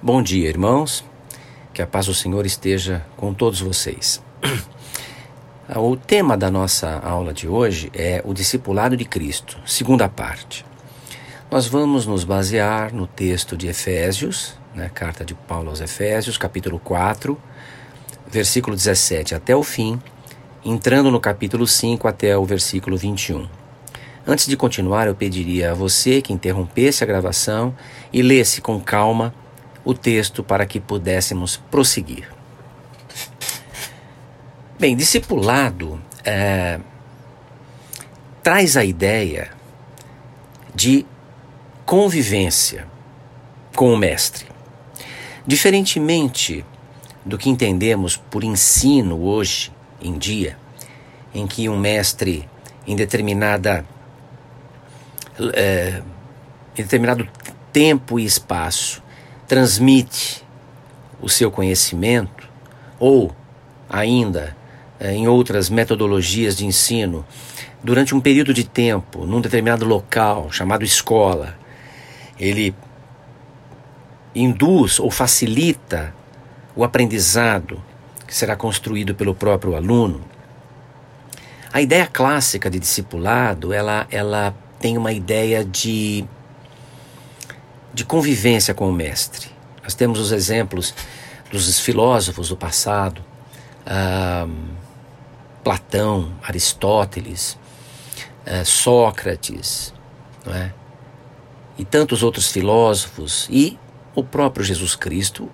Bom dia, irmãos. Que a paz do Senhor esteja com todos vocês. O tema da nossa aula de hoje é o discipulado de Cristo, segunda parte. Nós vamos nos basear no texto de Efésios, né, carta de Paulo aos Efésios, capítulo 4, versículo 17 até o fim, entrando no capítulo 5 até o versículo 21. Antes de continuar, eu pediria a você que interrompesse a gravação e lesse com calma o texto para que pudéssemos prosseguir. Bem, discipulado é, traz a ideia de convivência com o mestre. Diferentemente do que entendemos por ensino hoje em dia, em que um mestre em determinada é, em determinado tempo e espaço transmite o seu conhecimento, ou ainda eh, em outras metodologias de ensino, durante um período de tempo, num determinado local chamado escola, ele induz ou facilita o aprendizado que será construído pelo próprio aluno. A ideia clássica de discipulado, ela, ela tem uma ideia de de convivência com o mestre. Nós temos os exemplos dos filósofos do passado, Platão, Aristóteles, ah, Sócrates, é? e tantos outros filósofos, e o próprio Jesus Cristo,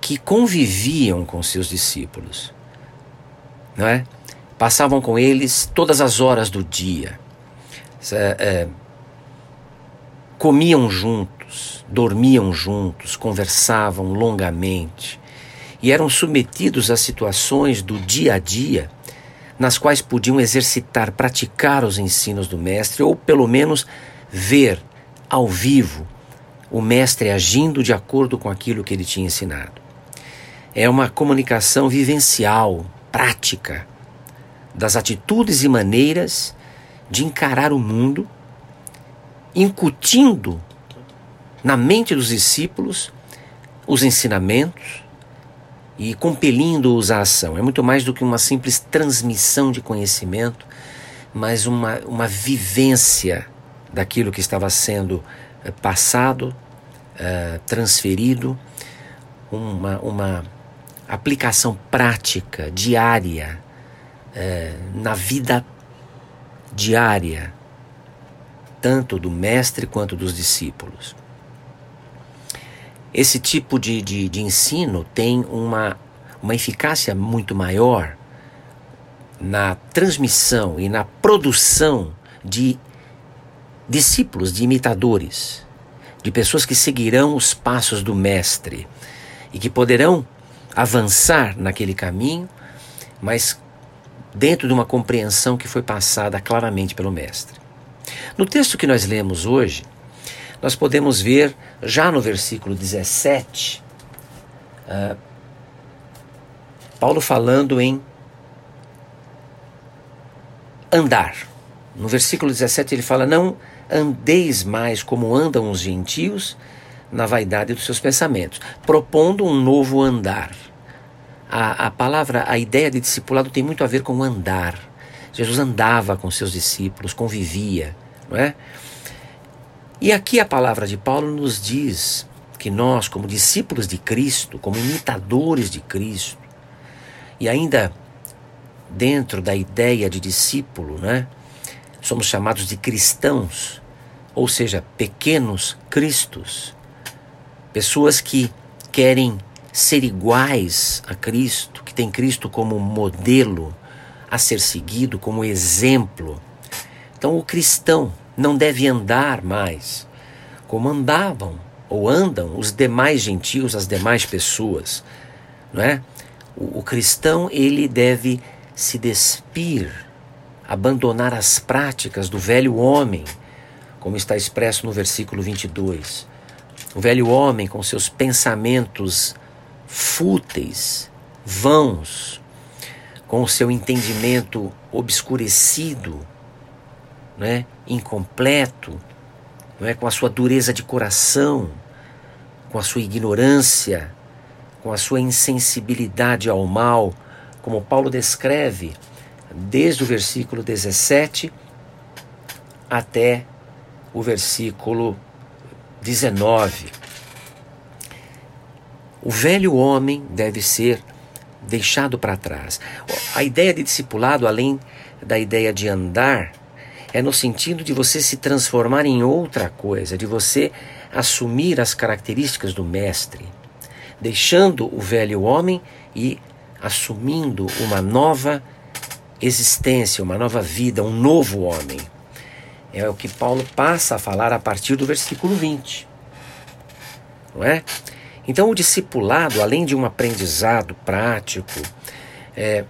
que conviviam com seus discípulos. Não é? Passavam com eles todas as horas do dia. É, é, comiam juntos juntos, dormiam juntos, conversavam longamente e eram submetidos a situações do dia a dia nas quais podiam exercitar, praticar os ensinos do Mestre ou pelo menos ver ao vivo o Mestre agindo de acordo com aquilo que ele tinha ensinado. É uma comunicação vivencial, prática, das atitudes e maneiras de encarar o mundo, incutindo na mente dos discípulos os ensinamentos e compelindo-os à ação. É muito mais do que uma simples transmissão de conhecimento, mas uma, uma vivência daquilo que estava sendo eh, passado, uh, transferido, uma, uma aplicação prática, diária, uh, na vida diária, tanto do mestre quanto dos discípulos. Esse tipo de, de, de ensino tem uma, uma eficácia muito maior na transmissão e na produção de discípulos, de imitadores, de pessoas que seguirão os passos do Mestre e que poderão avançar naquele caminho, mas dentro de uma compreensão que foi passada claramente pelo Mestre. No texto que nós lemos hoje, nós podemos ver já no versículo 17, uh, ah, Paulo falando em andar. No versículo 17 ele fala: Não andeis mais como andam os gentios na vaidade dos seus pensamentos, propondo um novo andar. A, a palavra, a ideia de discipulado tem muito a ver com andar. Jesus andava com seus discípulos, convivia, não é? E aqui a palavra de Paulo nos diz que nós, como discípulos de Cristo, como imitadores de Cristo, e ainda dentro da ideia de discípulo, né, somos chamados de cristãos, ou seja, pequenos cristos, pessoas que querem ser iguais a Cristo, que têm Cristo como modelo a ser seguido, como exemplo. Então, o cristão não deve andar mais como andavam ou andam os demais gentios, as demais pessoas, não é? O, o cristão ele deve se despir, abandonar as práticas do velho homem, como está expresso no versículo 22. O velho homem com seus pensamentos fúteis, vãos, com o seu entendimento obscurecido, né, incompleto, não é, com a sua dureza de coração, com a sua ignorância, com a sua insensibilidade ao mal, como Paulo descreve desde o versículo 17 até o versículo 19. O velho homem deve ser deixado para trás. A ideia de discipulado, além da ideia de andar, é no sentido de você se transformar em outra coisa, de você assumir as características do mestre, deixando o velho homem e assumindo uma nova existência, uma nova vida, um novo homem. É o que Paulo passa a falar a partir do versículo 20. Não é? Então, o discipulado, além de um aprendizado prático, é,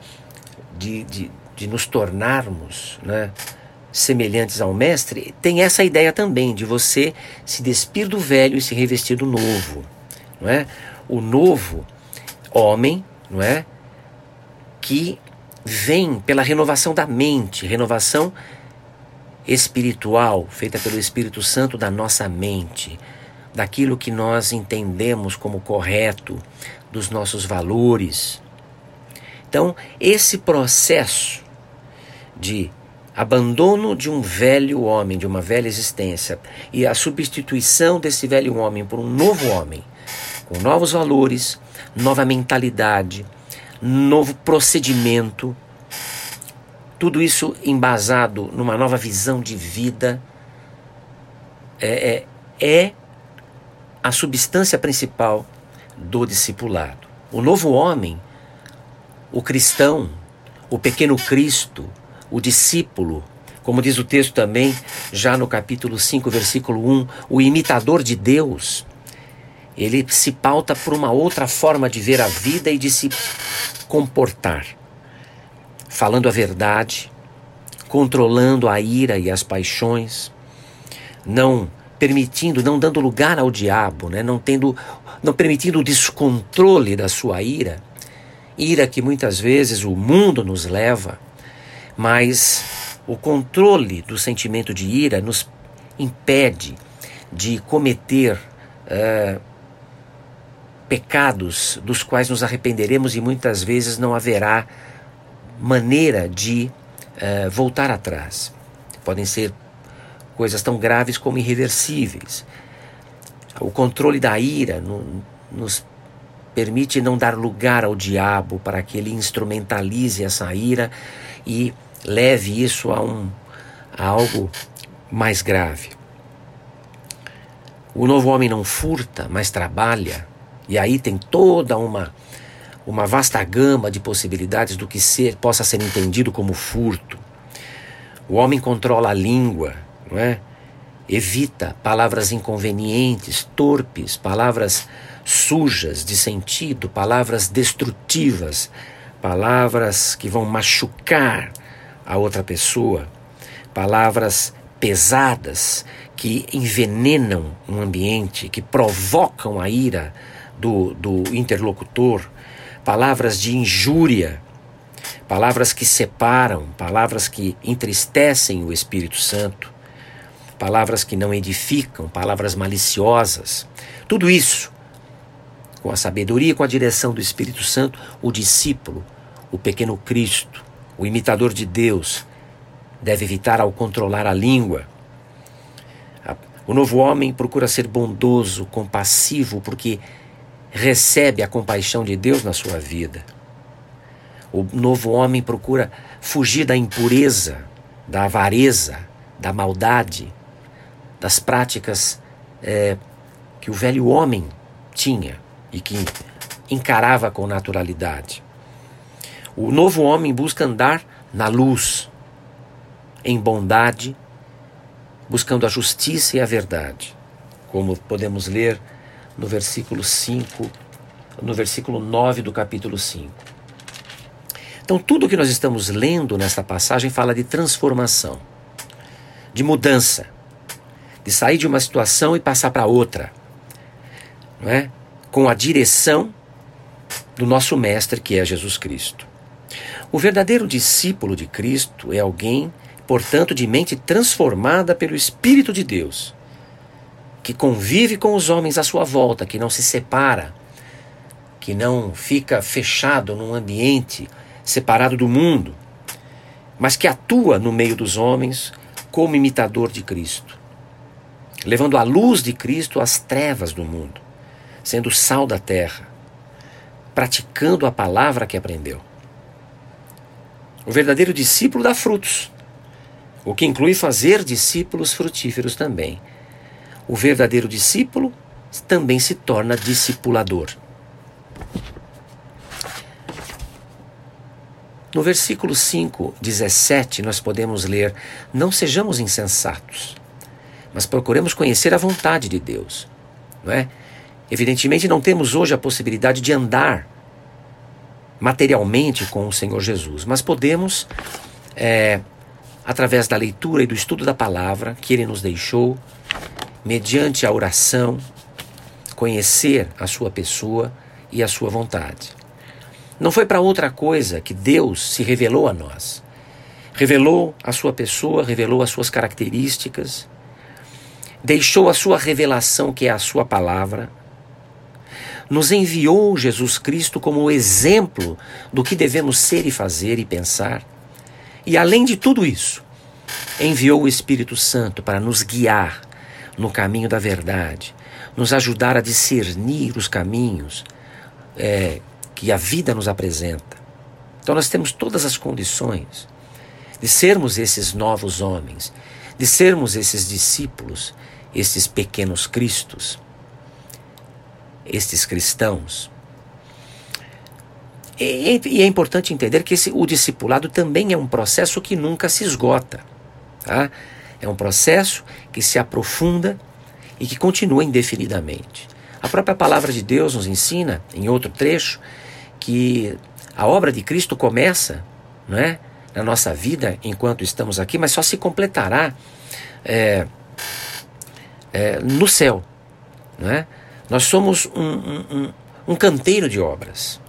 de, de, de nos tornarmos né, semelhantes ao Mestre, tem essa ideia também de você se despir do velho e se revestir do novo. Não é? O novo homem, não é? que vem pela renovação da mente, renovação espiritual, feita pelo Espírito Santo da nossa mente, daquilo que nós entendemos como correto, dos nossos valores. Então, esse processo de abandono de um velho homem, de uma velha existência, e a substituição desse velho homem por um novo homem, com novos valores, nova mentalidade, novo procedimento, tudo isso embasado numa nova visão de vida, é, é, é a substância principal do discipulado. O novo homem, o cristão, o pequeno Cristo, o discípulo, como diz o texto também, já no capítulo 5, versículo 1, o imitador de Deus, ele se pauta por uma outra forma de ver a vida e de se comportar, falando a verdade, controlando a ira e as paixões, não permitindo, não dando lugar ao diabo, né? não tendo, não permitindo o descontrole da sua ira, ira que muitas vezes o mundo nos leva, mas o controle do sentimento de ira nos impede de cometer uh, pecados dos quais nos arrependeremos e muitas vezes não haverá maneira de uh, voltar atrás. Podem ser coisas tão graves como irreversíveis. O controle da ira no, nos permite não dar lugar ao diabo para que ele instrumentalize essa ira e leve isso a, um, a algo mais grave. O novo homem não furta, mas trabalha. E aí tem toda uma uma vasta gama de possibilidades do que ser possa ser entendido como furto. O homem controla a língua, não é? Evita palavras inconvenientes, torpes, palavras sujas de sentido, palavras destrutivas, palavras que vão machucar a outra pessoa, palavras pesadas que envenenam um ambiente, que provocam a ira do, do interlocutor, palavras de injúria, palavras que separam, palavras que entristecem o Espírito Santo, palavras que não edificam, palavras maliciosas. Tudo isso, com a sabedoria e com a direção do Espírito Santo, o discípulo, o pequeno Cristo, o imitador de Deus, deve evitar ao controlar a língua. O novo homem procura ser bondoso, compassivo, porque recebe a compaixão de Deus na sua vida. O novo homem procura fugir da impureza, da avareza, da maldade, das práticas é, que o velho homem tinha e que encarava com naturalidade. O novo homem busca andar na luz, em bondade, buscando a justiça e a verdade, como podemos ler no versículo 5, no versículo 9 do capítulo 5. Então, tudo que nós estamos lendo nesta passagem fala de transformação, de mudança, de sair de uma situação e passar para outra, não é? com a direção do nosso Mestre, que é Jesus Cristo. O verdadeiro discípulo de Cristo é alguém, portanto, de mente transformada pelo Espírito de Deus que convive com os homens à sua volta, que não se separa, que não fica fechado num ambiente separado do mundo, mas que atua no meio dos homens como imitador de Cristo, levando a luz de Cristo às trevas do mundo, sendo sal da terra, praticando a palavra que aprendeu. O verdadeiro discípulo dá frutos, o que inclui fazer discípulos frutíferos também o verdadeiro discípulo também se torna discipulador. No versículo 5, 17, nós podemos ler: Não sejamos insensatos, mas procuremos conhecer a vontade de Deus. Não é? Evidentemente, não temos hoje a possibilidade de andar materialmente com o Senhor Jesus, mas podemos, é, através da leitura e do estudo da palavra que Ele nos deixou, mediante a oração, conhecer a sua pessoa e a sua vontade. Não foi para outra coisa que Deus se revelou a nós. Revelou a sua pessoa, revelou as suas características, deixou a sua revelação, que é a sua palavra, nos enviou Jesus Cristo como exemplo do que devemos ser e fazer e pensar. E além de tudo isso, enviou o Espírito Santo para nos guiar no caminho da verdade, nos ajudar a discernir os caminhos é, que a vida nos apresenta. Então nós temos todas as condições de sermos esses novos homens, de sermos esses discípulos, esses pequenos cristos, estes cristãos. E, e é importante entender que esse, o discipulado também é um processo que nunca se esgota. Tá? É um processo que se aprofunda e que continua indefinidamente. A própria palavra de Deus nos ensina, em outro trecho, que a obra de Cristo começa não é, na nossa vida enquanto estamos aqui, mas só se completará é, é, no céu. Não é? Nós somos um, um, um canteiro de obras.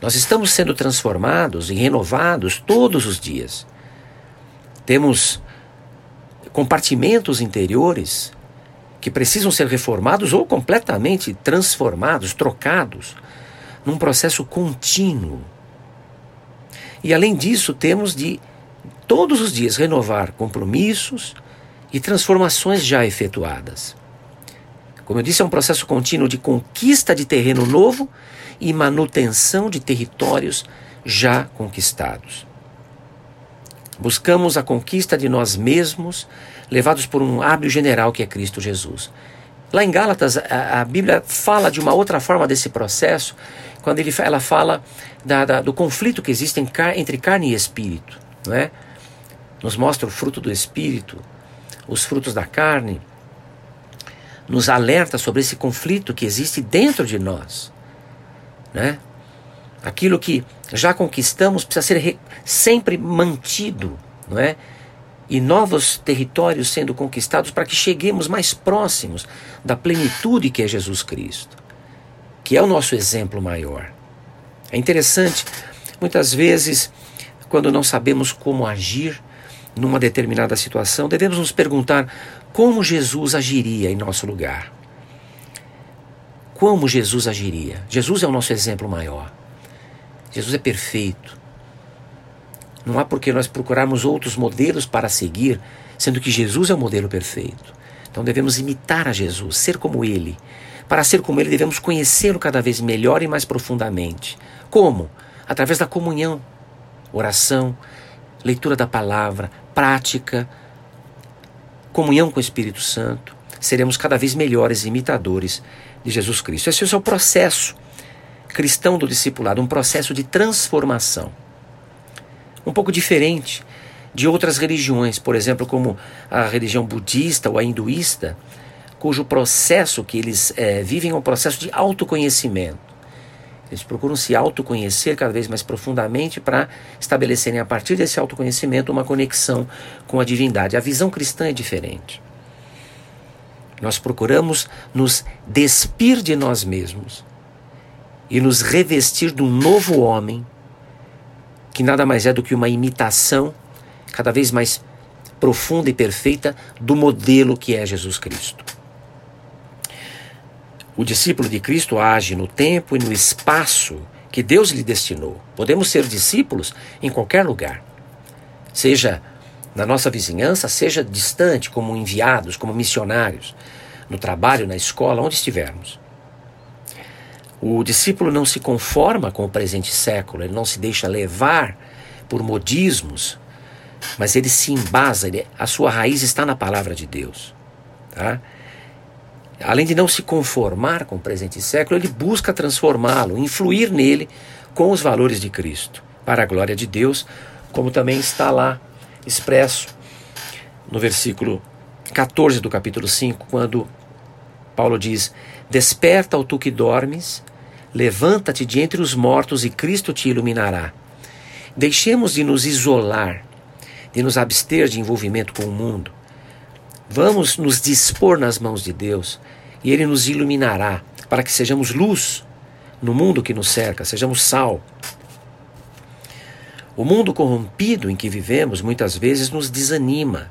Nós estamos sendo transformados e renovados todos os dias. Temos compartimentos interiores que precisam ser reformados ou completamente transformados, trocados, num processo contínuo. E além disso, temos de todos os dias renovar compromissos e transformações já efetuadas. Como eu disse, é um processo contínuo de conquista de terreno novo e manutenção de territórios já conquistados. Buscamos a conquista de nós mesmos, levados por um hábil general que é Cristo Jesus. Lá em Gálatas, a, a Bíblia fala de uma outra forma desse processo, quando ele, ela fala da, da, do conflito que existe entre carne e espírito. Não é? Nos mostra o fruto do espírito, os frutos da carne, nos alerta sobre esse conflito que existe dentro de nós. Né? Aquilo que já conquistamos precisa ser sempre mantido, não é? E novos territórios sendo conquistados para que cheguemos mais próximos da plenitude que é Jesus Cristo, que é o nosso exemplo maior. É interessante, muitas vezes, quando não sabemos como agir numa determinada situação, devemos nos perguntar como Jesus agiria em nosso lugar. Como Jesus agiria? Jesus é o nosso exemplo maior. Jesus é perfeito. Não há por que nós procurarmos outros modelos para seguir, sendo que Jesus é o modelo perfeito. Então devemos imitar a Jesus, ser como Ele. Para ser como Ele, devemos conhecê-lo cada vez melhor e mais profundamente. Como? Através da comunhão, oração, leitura da palavra, prática, comunhão com o Espírito Santo. Seremos cada vez melhores imitadores de Jesus Cristo. Esse é o processo cristão do discipulado, um processo de transformação. Um pouco diferente de outras religiões, por exemplo, como a religião budista ou a hinduísta, cujo processo que eles é, vivem é um processo de autoconhecimento. Eles procuram se autoconhecer cada vez mais profundamente para estabelecerem a partir desse autoconhecimento uma conexão com a divindade. A visão cristã é diferente. Nós procuramos nos despir de nós mesmos e nos revestir de um novo homem, que nada mais é do que uma imitação cada vez mais profunda e perfeita do modelo que é Jesus Cristo. O discípulo de Cristo age no tempo e no espaço que Deus lhe destinou. Podemos ser discípulos em qualquer lugar, seja na nossa vizinhança, seja distante, como enviados, como missionários, no trabalho, na escola, onde estivermos. O discípulo não se conforma com o presente século, ele não se deixa levar por modismos, mas ele se embasa, ele, a sua raiz está na palavra de Deus. Tá? Além de não se conformar com o presente século, ele busca transformá-lo, influir nele com os valores de Cristo, para a glória de Deus, como também está lá expresso no versículo 14 do capítulo 5, quando Paulo diz: Desperta, ó tu que dormes, levanta-te de entre os mortos e Cristo te iluminará. Deixemos de nos isolar, de nos abster de envolvimento com o mundo. Vamos nos dispor nas mãos de Deus e Ele nos iluminará para que sejamos luz no mundo que nos cerca, sejamos sal. O mundo corrompido em que vivemos muitas vezes nos desanima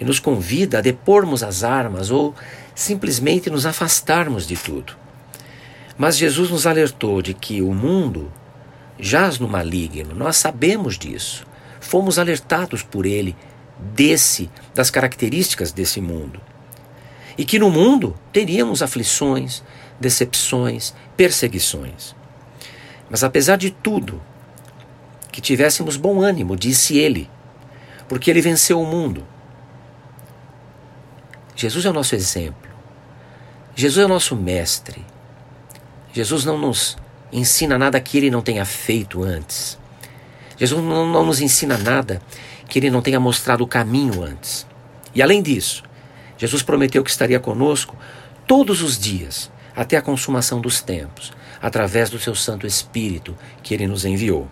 e nos convida a depormos as armas ou simplesmente nos afastarmos de tudo. Mas Jesus nos alertou de que o mundo jaz no maligno, nós sabemos disso. Fomos alertados por ele desse das características desse mundo. E que no mundo teríamos aflições, decepções, perseguições. Mas apesar de tudo, que tivéssemos bom ânimo, disse ele, porque ele venceu o mundo. Jesus é o nosso exemplo. Jesus é o nosso mestre. Jesus não nos ensina nada que ele não tenha feito antes. Jesus não, não nos ensina nada que ele não tenha mostrado o caminho antes. E além disso, Jesus prometeu que estaria conosco todos os dias, até a consumação dos tempos, através do seu Santo Espírito que ele nos enviou.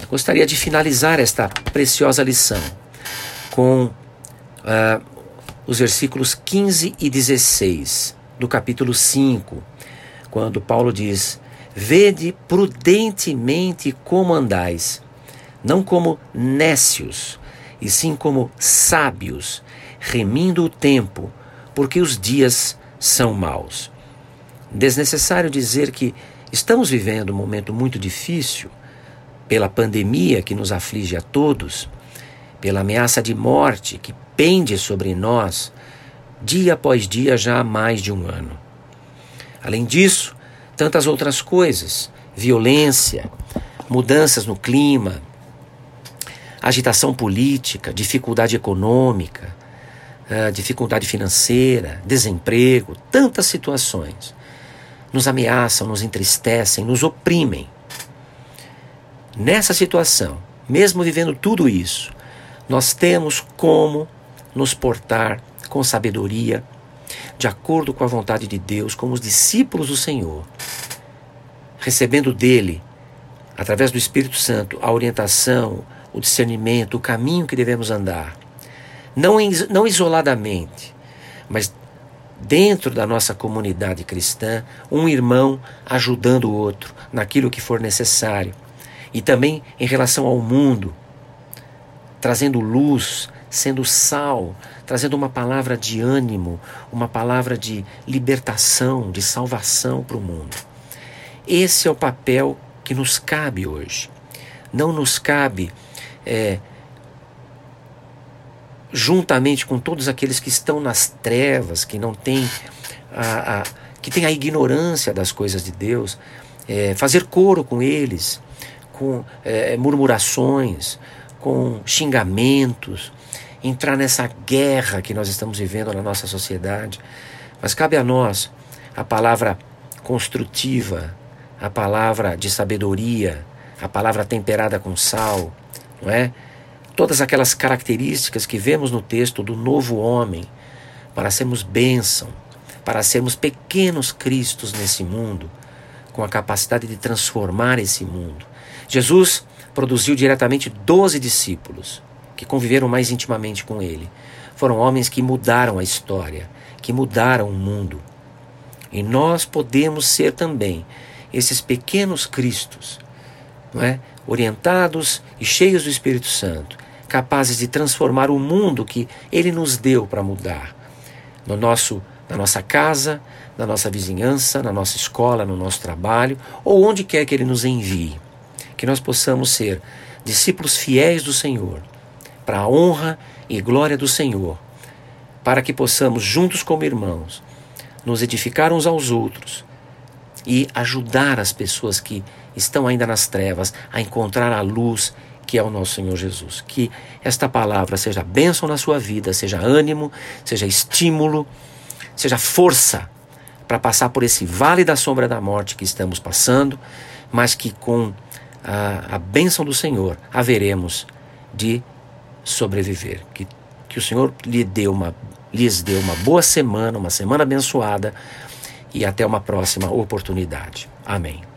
Eu gostaria de finalizar esta preciosa lição com uh, os versículos 15 e 16 do capítulo 5, quando Paulo diz: Vede prudentemente como andais, não como nécios, e sim como sábios, remindo o tempo, porque os dias são maus. Desnecessário dizer que estamos vivendo um momento muito difícil pela pandemia que nos aflige a todos, pela ameaça de morte que pende sobre nós dia após dia já há mais de um ano. Além disso, tantas outras coisas: violência, mudanças no clima, agitação política, dificuldade econômica, uh, dificuldade financeira, desemprego, tantas situações nos ameaçam, nos entristecem, nos oprimem. Nessa situação, mesmo vivendo tudo isso, nós temos como nos portar com sabedoria, de acordo com a vontade de Deus, como os discípulos do Senhor, recebendo dele, através do Espírito Santo, a orientação, o discernimento, o caminho que devemos andar. Não, não isoladamente, mas dentro da nossa comunidade cristã, um irmão ajudando o outro naquilo que for necessário. E também em relação ao mundo, trazendo luz, sendo sal, trazendo uma palavra de ânimo, uma palavra de libertação, de salvação para o mundo. Esse é o papel que nos cabe hoje. Não nos cabe é, juntamente com todos aqueles que estão nas trevas, que não têm a, a que têm a ignorância das coisas de Deus, é, fazer coro com eles, com é, murmurações, com xingamentos, entrar nessa guerra que nós estamos vivendo na nossa sociedade. Mas cabe a nós a palavra construtiva, a palavra de sabedoria, a palavra temperada com sal, não é? Todas aquelas características que vemos no texto do novo homem, para sermos bênção, para sermos pequenos cristos nesse mundo, com a capacidade de transformar esse mundo. Jesus produziu diretamente doze discípulos que conviveram mais intimamente com ele. Foram homens que mudaram a história, que mudaram o mundo. E nós podemos ser também esses pequenos cristos, não é? orientados e cheios do Espírito Santo, capazes de transformar o mundo que Ele nos deu para mudar. No nosso, na nossa casa, na nossa vizinhança, na nossa escola, no nosso trabalho, ou onde quer que Ele nos envie. Que nós possamos ser discípulos fiéis do Senhor, para a honra e glória do Senhor, para que possamos, juntos como irmãos, nos edificar uns aos outros e ajudar as pessoas que estão ainda nas trevas a encontrar a luz que é o nosso Senhor Jesus. Que esta palavra seja bênção na sua vida, seja ânimo, seja estímulo, seja força para passar por esse vale da sombra da morte que estamos passando, mas que com a, a bênção do Senhor haveremos de sobreviver. Que, que o Senhor lhe dê uma, lhes dê uma boa semana, uma semana abençoada e até uma próxima oportunidade. Amém.